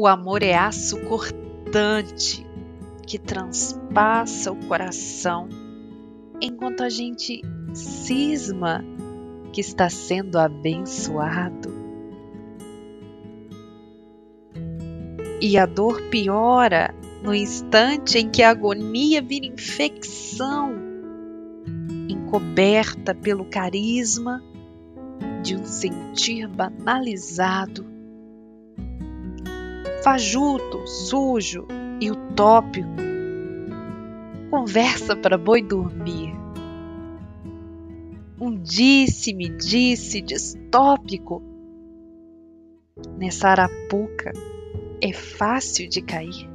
O amor é aço cortante que transpassa o coração, enquanto a gente cisma que está sendo abençoado. E a dor piora no instante em que a agonia vira infecção, encoberta pelo carisma de um sentir banalizado, fajuto, sujo e utópico. Conversa para boi dormir. Um disse-me disse distópico. Nessa arapuca é fácil de cair.